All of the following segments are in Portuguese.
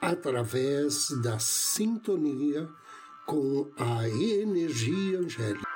através da sintonia com a energia angélica.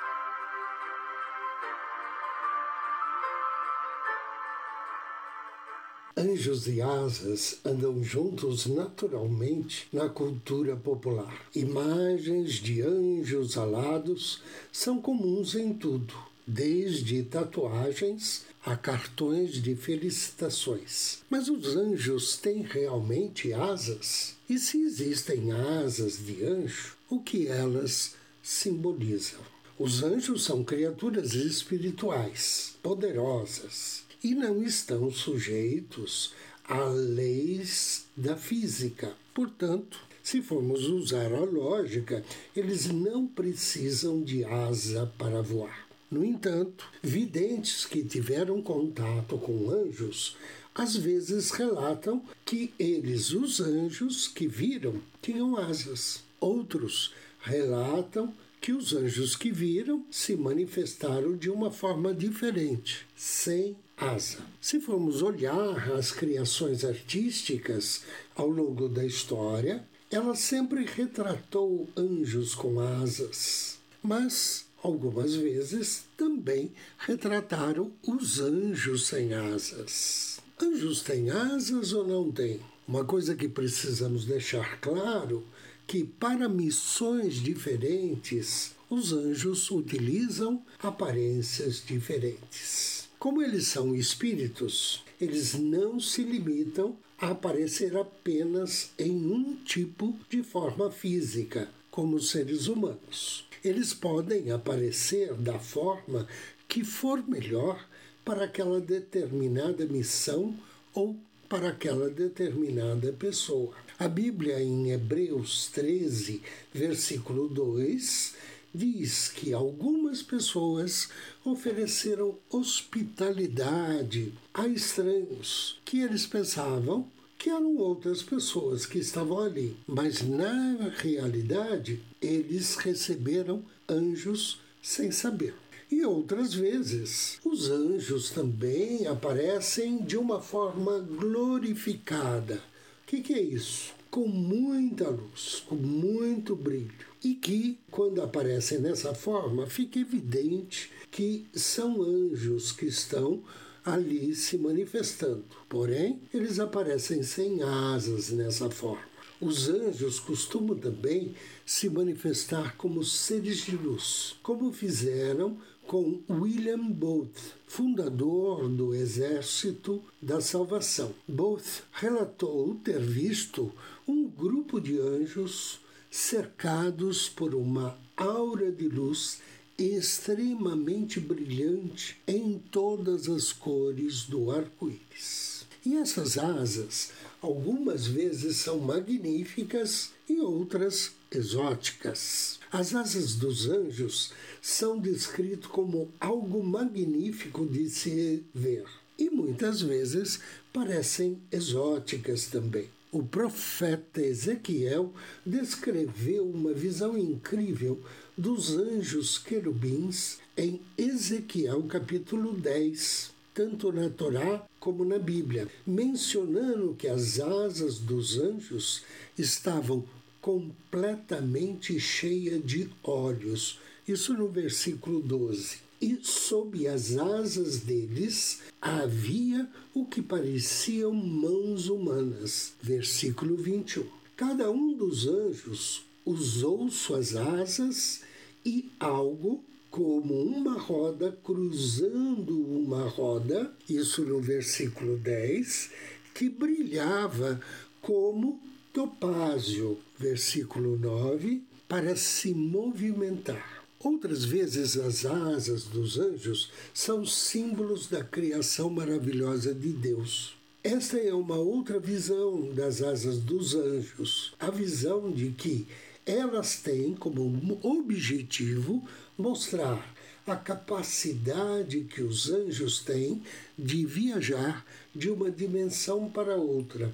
Anjos e asas andam juntos naturalmente na cultura popular. Imagens de anjos alados são comuns em tudo desde tatuagens a cartões de felicitações. Mas os anjos têm realmente asas? E se existem asas de anjo, o que elas simbolizam? Os anjos são criaturas espirituais, poderosas, e não estão sujeitos a leis da física. Portanto, se formos usar a lógica, eles não precisam de asa para voar. No entanto, videntes que tiveram contato com anjos às vezes relatam que eles, os anjos que viram, tinham asas. Outros relatam que os anjos que viram se manifestaram de uma forma diferente, sem asa. Se formos olhar as criações artísticas ao longo da história, ela sempre retratou anjos com asas. Mas algumas vezes também retrataram os anjos sem asas. Anjos têm asas ou não têm? Uma coisa que precisamos deixar claro que para missões diferentes os anjos utilizam aparências diferentes. Como eles são espíritos, eles não se limitam a aparecer apenas em um tipo de forma física, como seres humanos eles podem aparecer da forma que for melhor para aquela determinada missão ou para aquela determinada pessoa. A Bíblia, em Hebreus 13, versículo 2, diz que algumas pessoas ofereceram hospitalidade a estranhos que eles pensavam que eram outras pessoas que estavam ali. Mas na realidade, eles receberam anjos sem saber. E outras vezes, os anjos também aparecem de uma forma glorificada. O que, que é isso? Com muita luz, com muito brilho. E que, quando aparecem nessa forma, fica evidente que são anjos que estão ali se manifestando. Porém, eles aparecem sem asas nessa forma. Os anjos costumam também se manifestar como seres de luz, como fizeram com William Booth, fundador do Exército da Salvação. Booth relatou ter visto um grupo de anjos cercados por uma aura de luz extremamente brilhante em todas as cores do arco-íris. E essas asas, algumas vezes são magníficas e outras exóticas. As asas dos anjos são descritas como algo magnífico de se ver e muitas vezes parecem exóticas também. O profeta Ezequiel descreveu uma visão incrível dos anjos querubins em Ezequiel capítulo 10, tanto na Torá como na Bíblia, mencionando que as asas dos anjos estavam completamente cheias de olhos. Isso no versículo 12 e sob as asas deles havia o que pareciam mãos humanas. Versículo 21. Cada um dos anjos usou suas asas e algo como uma roda cruzando uma roda, isso no versículo 10, que brilhava como topázio, versículo 9, para se movimentar. Outras vezes, as asas dos anjos são símbolos da criação maravilhosa de Deus. Esta é uma outra visão das asas dos anjos, a visão de que Elas têm como objetivo mostrar a capacidade que os anjos têm de viajar de uma dimensão para outra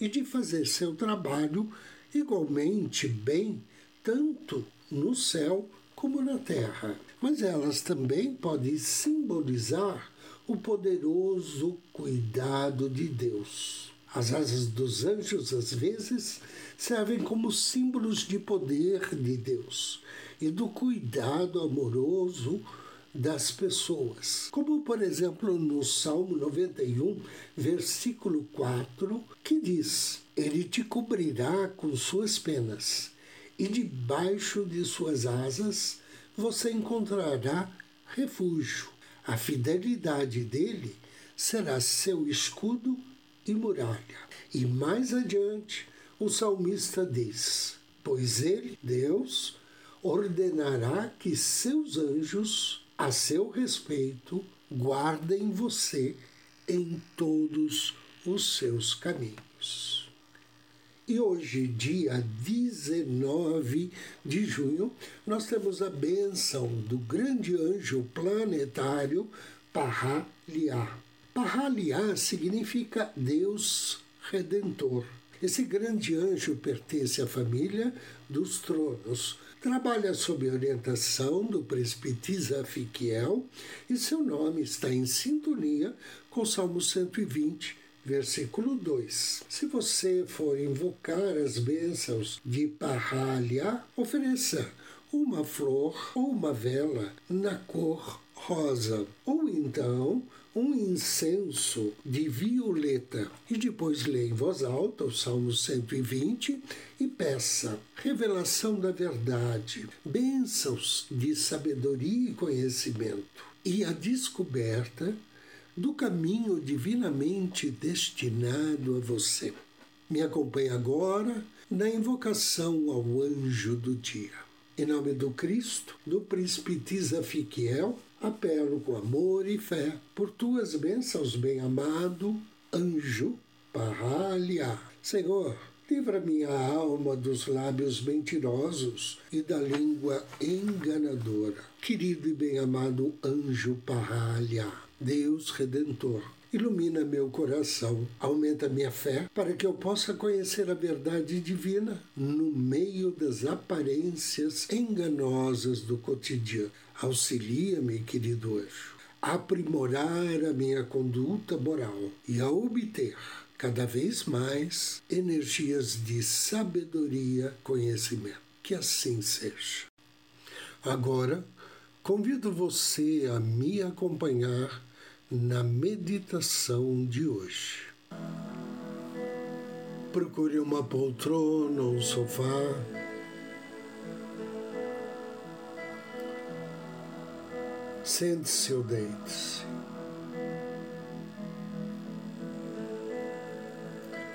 e de fazer seu trabalho igualmente bem, tanto no céu como na terra. Mas elas também podem simbolizar o poderoso cuidado de Deus. As asas dos anjos, às vezes, servem como símbolos de poder de Deus e do cuidado amoroso das pessoas. Como, por exemplo, no Salmo 91, versículo 4, que diz: Ele te cobrirá com suas penas, e debaixo de suas asas você encontrará refúgio. A fidelidade dele será seu escudo e muralha. E mais adiante, o salmista diz: Pois ele, Deus, ordenará que seus anjos, a seu respeito, guardem você em todos os seus caminhos. E hoje, dia 19 de junho, nós temos a bênção do grande anjo planetário Parraliá. Parraliá significa Deus Redentor. Esse grande anjo pertence à família dos tronos. Trabalha sob orientação do presbítero Fiquiel e seu nome está em sintonia com Salmo 120, versículo 2. Se você for invocar as bênçãos de Parralha, ofereça uma flor ou uma vela na cor rosa, ou então um incenso de violeta. E depois lê em voz alta o Salmo 120 e peça revelação da verdade, bênçãos de sabedoria e conhecimento, e a descoberta do caminho divinamente destinado a você. Me acompanhe agora na invocação ao anjo do dia. Em nome do Cristo, do príncipe Tisafiquiel, apelo com amor e fé por tuas bênçãos, bem-amado anjo Parralha. Senhor, livra minha alma dos lábios mentirosos e da língua enganadora. Querido e bem-amado anjo Parralha, Deus Redentor, Ilumina meu coração, aumenta minha fé para que eu possa conhecer a verdade divina no meio das aparências enganosas do cotidiano. Auxilia-me, querido anjo, a aprimorar a minha conduta moral e a obter cada vez mais energias de sabedoria, conhecimento. Que assim seja. Agora, convido você a me acompanhar na meditação de hoje. Procure uma poltrona ou um sofá. Sente-se ou deite-se.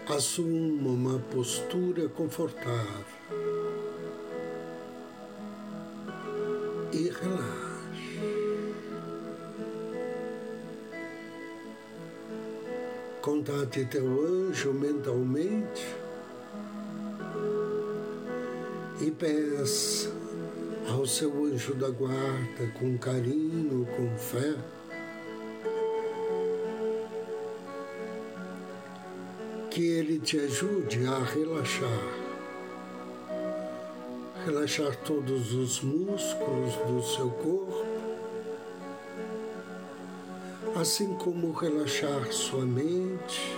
Assuma uma postura confortável e relaxe. Contate teu anjo mentalmente e peça ao seu anjo da guarda com carinho, com fé. Que ele te ajude a relaxar, relaxar todos os músculos do seu corpo assim como relaxar sua mente,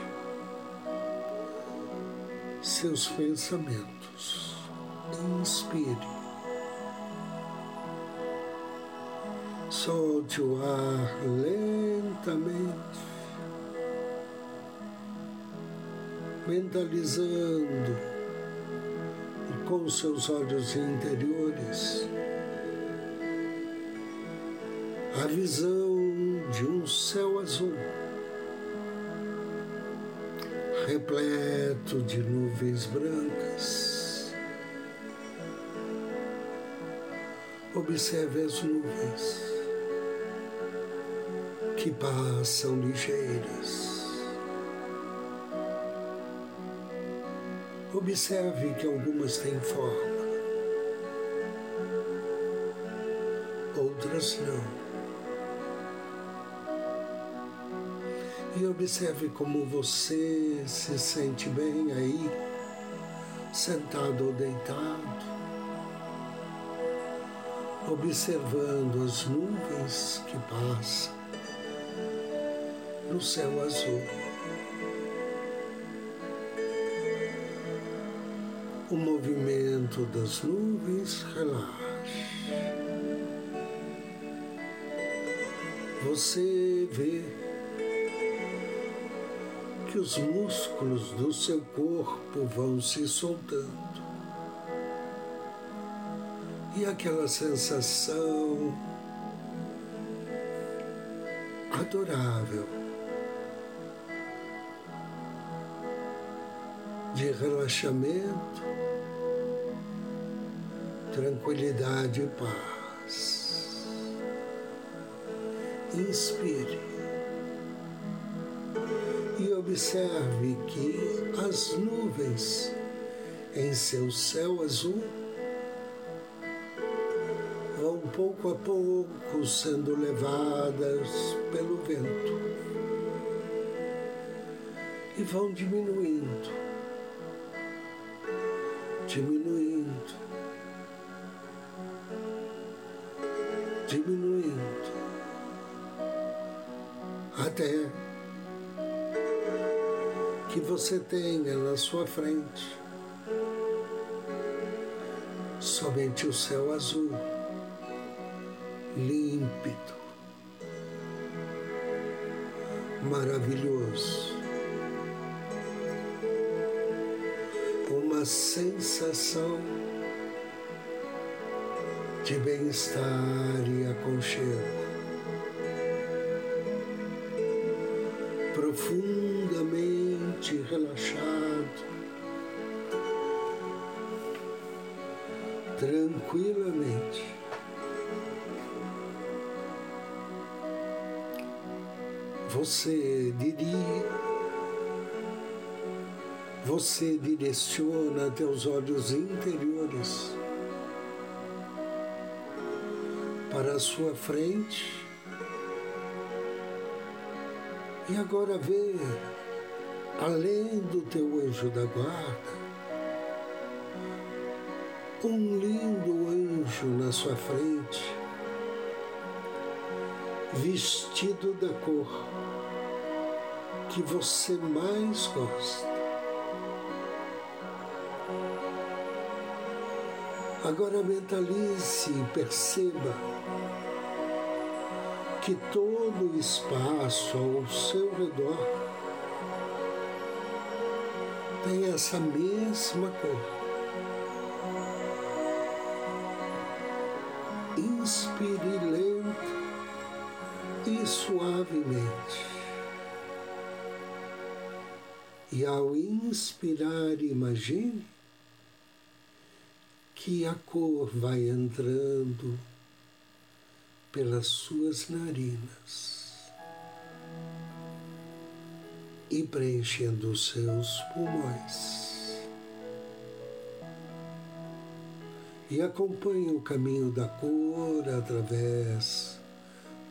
seus pensamentos. Inspire. Solte o ar lentamente, mentalizando com seus olhos interiores a visão de um céu azul, repleto de nuvens brancas. Observe as nuvens que passam ligeiras. Observe que algumas têm forma, outras não. E observe como você se sente bem aí, sentado ou deitado observando as nuvens que passam no céu azul. O movimento das nuvens relaxa. Você vê que os músculos do seu corpo vão se soltando. E aquela sensação adorável de relaxamento, tranquilidade e paz. Inspire e observe que as nuvens em seu céu azul vão pouco a pouco sendo levadas pelo vento e vão diminuindo diminuindo, diminuindo, até que você tenha na sua frente somente o céu azul, límpido, maravilhoso. Sensação de bem-estar e aconchego. Profundamente relaxado, tranquilamente. Você diria você direciona teus olhos interiores para a sua frente e agora vê, além do teu anjo da guarda, um lindo anjo na sua frente, vestido da cor que você mais gosta. Agora mentalize e perceba que todo o espaço ao seu redor tem essa mesma cor. Inspire lento e suavemente. E ao inspirar, imagine que a cor vai entrando pelas suas narinas e preenchendo os seus pulmões. E acompanhe o caminho da cor através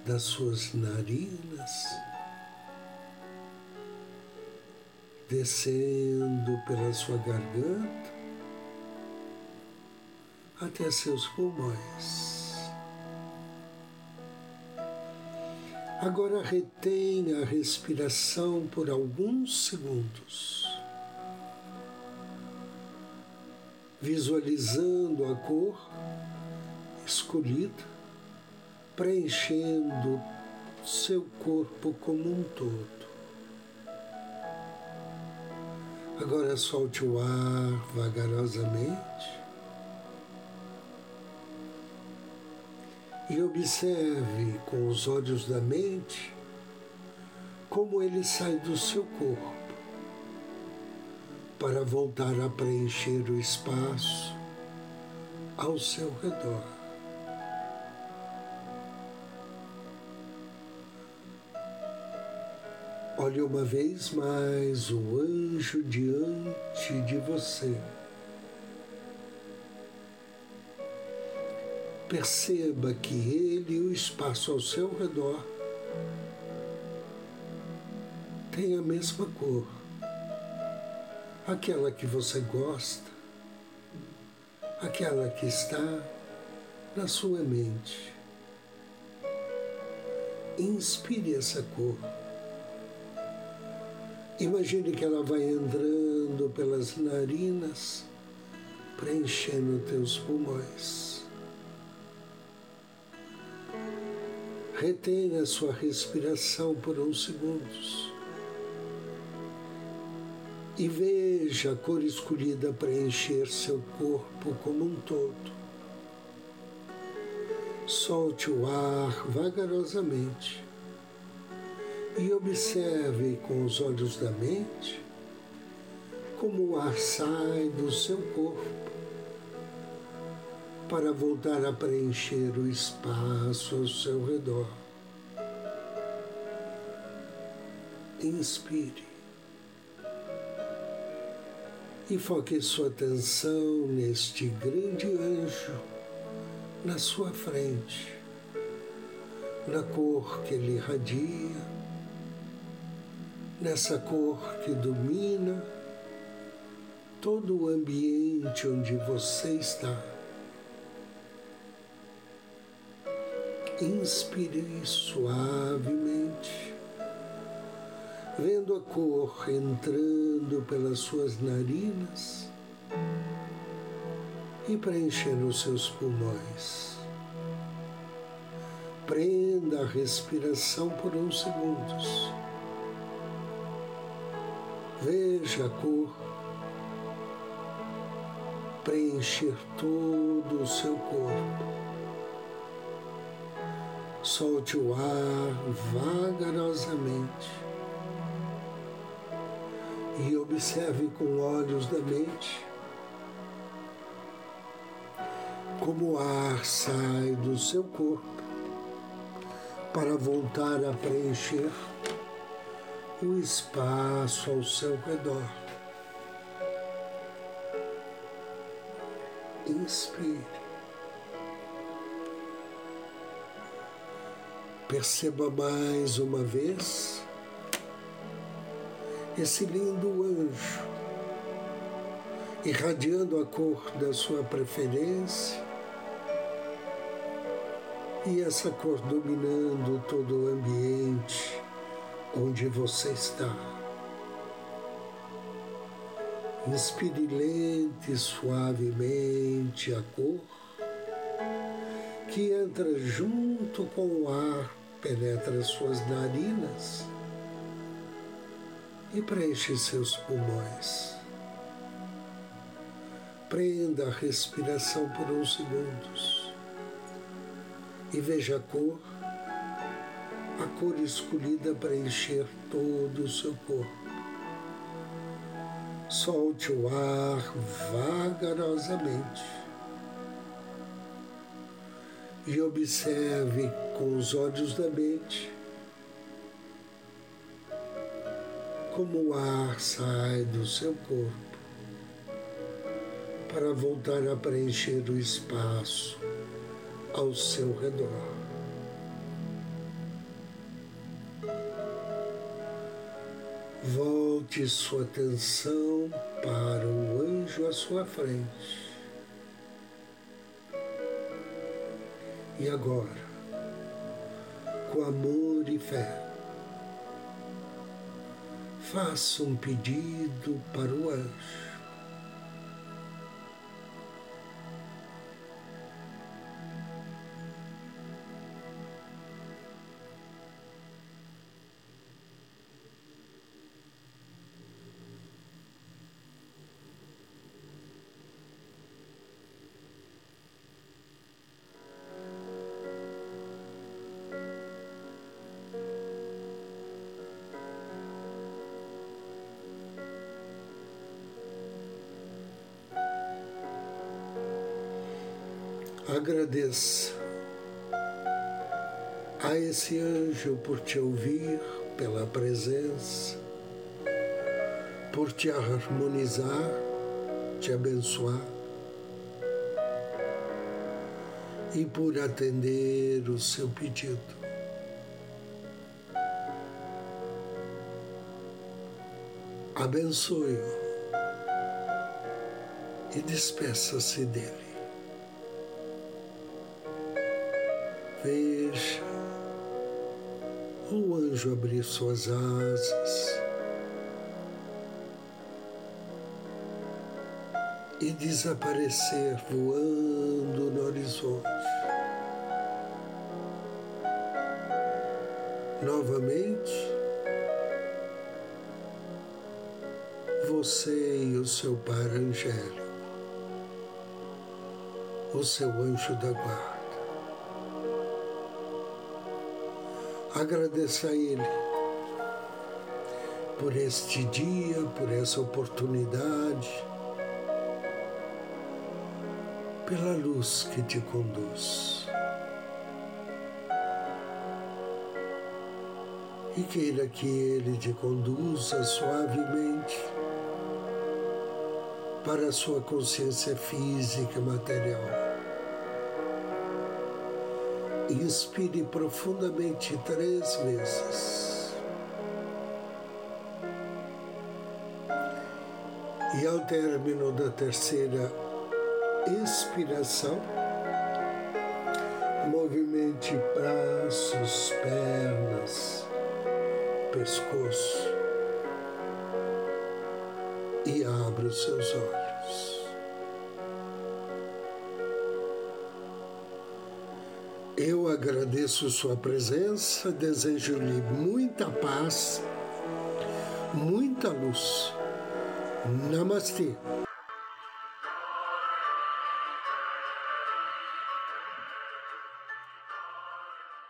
das suas narinas, descendo pela sua garganta até seus pulmões. Agora retenha a respiração por alguns segundos, visualizando a cor escolhida, preenchendo seu corpo como um todo. Agora solte o ar vagarosamente. E observe com os olhos da mente como ele sai do seu corpo para voltar a preencher o espaço ao seu redor. Olhe uma vez mais o anjo diante de você. Perceba que ele e o espaço ao seu redor têm a mesma cor, aquela que você gosta, aquela que está na sua mente. Inspire essa cor. Imagine que ela vai entrando pelas narinas, preenchendo teus pulmões. Retenha sua respiração por uns segundos e veja a cor escolhida preencher seu corpo como um todo. Solte o ar vagarosamente e observe com os olhos da mente como o ar sai do seu corpo para voltar a preencher o espaço ao seu redor. Inspire e foque sua atenção neste grande anjo na sua frente, na cor que ele irradia, nessa cor que domina todo o ambiente onde você está. Inspire suavemente vendo a cor entrando pelas suas narinas e preenchendo os seus pulmões. Prenda a respiração por uns segundos. Veja a cor preencher todo o seu corpo. Solte o ar vagarosamente e observe com olhos da mente como o ar sai do seu corpo para voltar a preencher o espaço ao seu redor. Inspire. Perceba mais uma vez esse lindo anjo, irradiando a cor da sua preferência e essa cor dominando todo o ambiente onde você está. Inspire lente e suavemente a cor que entra junto com o ar, penetra suas narinas e preenche seus pulmões. Prenda a respiração por uns segundos e veja a cor, a cor escolhida para encher todo o seu corpo. Solte o ar vagarosamente e observe com os olhos da mente como o ar sai do seu corpo para voltar a preencher o espaço ao seu redor. Volte sua atenção para o anjo à sua frente. E agora, com amor e fé, faça um pedido para o anjo. Agradeça a esse anjo por te ouvir, pela presença, por te harmonizar, te abençoar. e por atender o seu pedido. Abençoe-o e despeça-se dele. Veja o anjo abrir suas asas e desaparecer voando no horizonte. Novamente, você e o seu Pai Angélico, o seu anjo da guarda. Agradeça a Ele por este dia, por essa oportunidade pela luz que te conduz. E queira que Ele te conduza suavemente para a sua consciência física Inspire profundamente três vezes. E ao término da terceira expiração, movimente braços, pernas, pescoço e abra os seus olhos. Eu agradeço sua presença, desejo-lhe muita paz, muita luz. Namastê.